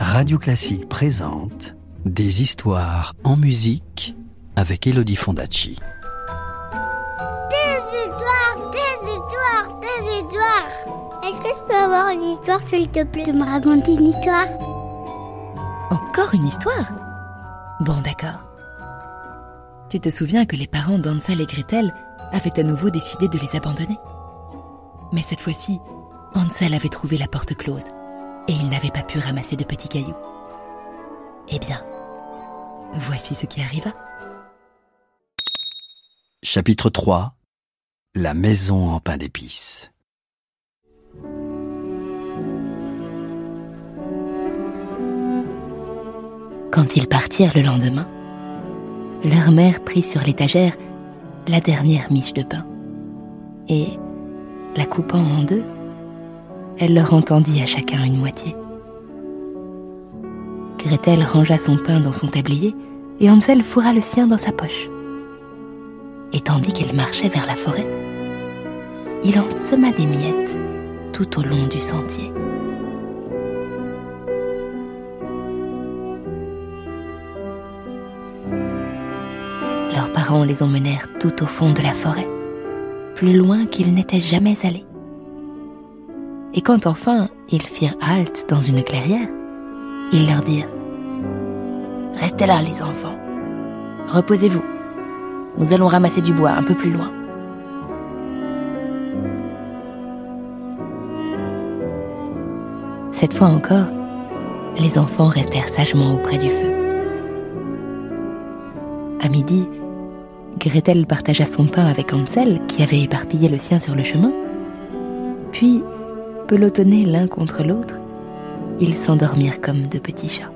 Radio Classique présente Des histoires en musique avec Elodie Fondacci. Des histoires, des histoires, des histoires. Est-ce que je peux avoir une histoire, s'il te plaît, de me raconter une histoire? Encore une histoire? Bon, d'accord. Tu te souviens que les parents d'Ansel et Gretel avaient à nouveau décidé de les abandonner? Mais cette fois-ci, Hansel avait trouvé la porte close et il n'avait pas pu ramasser de petits cailloux. Eh bien, voici ce qui arriva. Chapitre 3 La maison en pain d'épices. Quand ils partirent le lendemain, leur mère prit sur l'étagère la dernière miche de pain et, la coupant en deux, elle leur entendit à chacun une moitié. Gretel rangea son pain dans son tablier et Hansel fourra le sien dans sa poche. Et tandis qu'il marchait vers la forêt, il en sema des miettes tout au long du sentier. Leurs parents les emmenèrent tout au fond de la forêt, plus loin qu'ils n'étaient jamais allés. Et quand enfin ils firent halte dans une clairière, ils leur dirent ⁇ Restez là les enfants, reposez-vous, nous allons ramasser du bois un peu plus loin. Cette fois encore, les enfants restèrent sagement auprès du feu. À midi, Gretel partagea son pain avec Hansel, qui avait éparpillé le sien sur le chemin. Puis, pelotonnés l'un contre l'autre, ils s'endormirent comme de petits chats.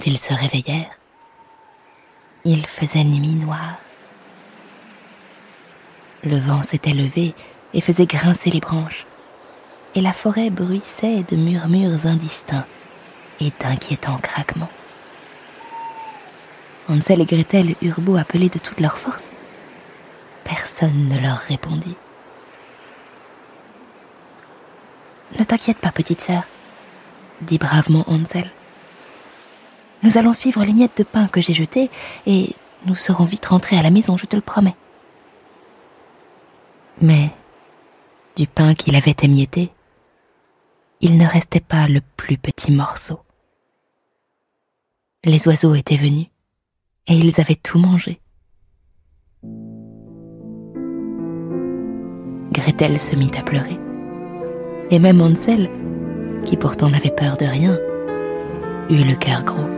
Quand ils se réveillèrent, il faisait nuit noire. Le vent s'était levé et faisait grincer les branches, et la forêt bruissait de murmures indistincts et d'inquiétants craquements. Hansel et Gretel eurent beau appeler de toute leur force, personne ne leur répondit. Ne t'inquiète pas, petite sœur, dit bravement Hansel. Nous allons suivre les miettes de pain que j'ai jetées et nous serons vite rentrés à la maison, je te le promets. Mais du pain qu'il avait émietté, il ne restait pas le plus petit morceau. Les oiseaux étaient venus et ils avaient tout mangé. Gretel se mit à pleurer. Et même Hansel, qui pourtant n'avait peur de rien, eut le cœur gros.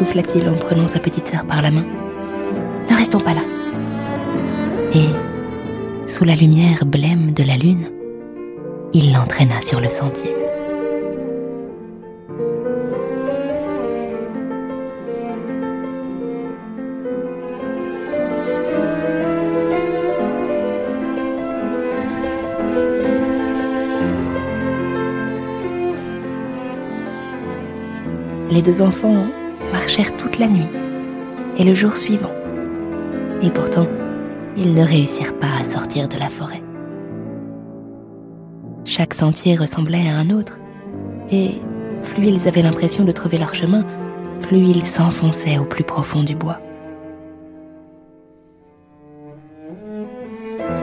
Souffla-t-il en prenant sa petite sœur par la main. Ne restons pas là. Et, sous la lumière blême de la lune, il l'entraîna sur le sentier. Les deux enfants marchèrent toute la nuit et le jour suivant. Et pourtant, ils ne réussirent pas à sortir de la forêt. Chaque sentier ressemblait à un autre, et plus ils avaient l'impression de trouver leur chemin, plus ils s'enfonçaient au plus profond du bois.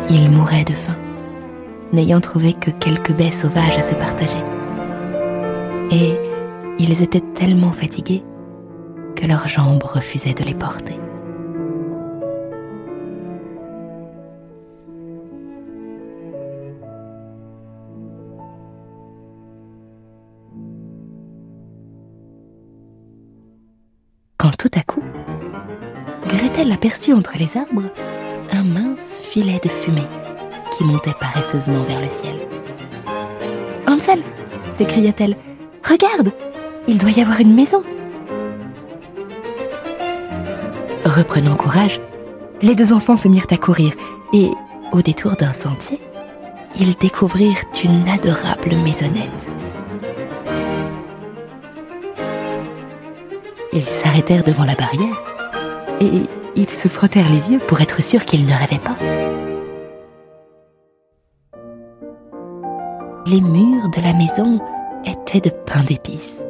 Ils mouraient de faim, n'ayant trouvé que quelques baies sauvages à se partager. Et ils étaient tellement fatigués que leurs jambes refusaient de les porter. Quand tout à coup, Gretel aperçut entre les arbres un mince filet de fumée qui montait paresseusement vers le ciel. Hansel s'écria-t-elle. Regarde Il doit y avoir une maison Reprenant courage, les deux enfants se mirent à courir et, au détour d'un sentier, ils découvrirent une adorable maisonnette. Ils s'arrêtèrent devant la barrière et ils se frottèrent les yeux pour être sûrs qu'ils ne rêvaient pas. Les murs de la maison étaient de pain d'épices.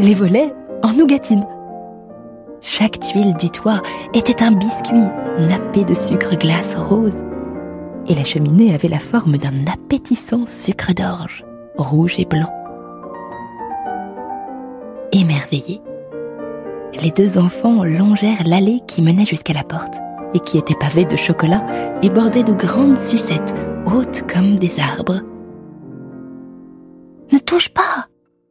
Les volets en nougatine. Chaque tuile du toit était un biscuit nappé de sucre glace rose. Et la cheminée avait la forme d'un appétissant sucre d'orge, rouge et blanc. Émerveillés, les deux enfants longèrent l'allée qui menait jusqu'à la porte et qui était pavée de chocolat et bordée de grandes sucettes hautes comme des arbres. Ne touche pas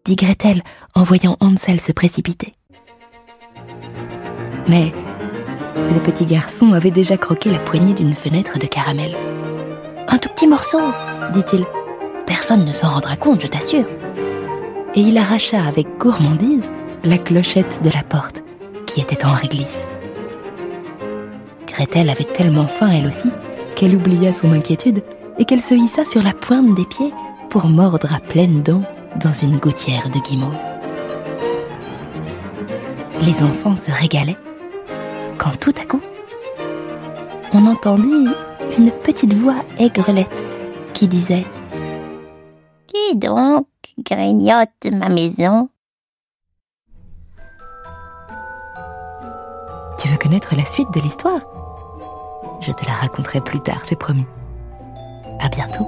dit Gretel en voyant Hansel se précipiter. Mais le petit garçon avait déjà croqué la poignée d'une fenêtre de caramel. Un tout petit morceau, dit-il. Personne ne s'en rendra compte, je t'assure. Et il arracha avec gourmandise la clochette de la porte, qui était en réglisse. Gretel avait tellement faim, elle aussi, qu'elle oublia son inquiétude et qu'elle se hissa sur la pointe des pieds pour mordre à pleines dents dans une gouttière de guimauve. Les enfants se régalaient quand tout à coup, on entendit une petite voix aigrelette qui disait Qui donc grignote ma maison? Tu veux connaître la suite de l'histoire? Je te la raconterai plus tard, c'est promis. À bientôt.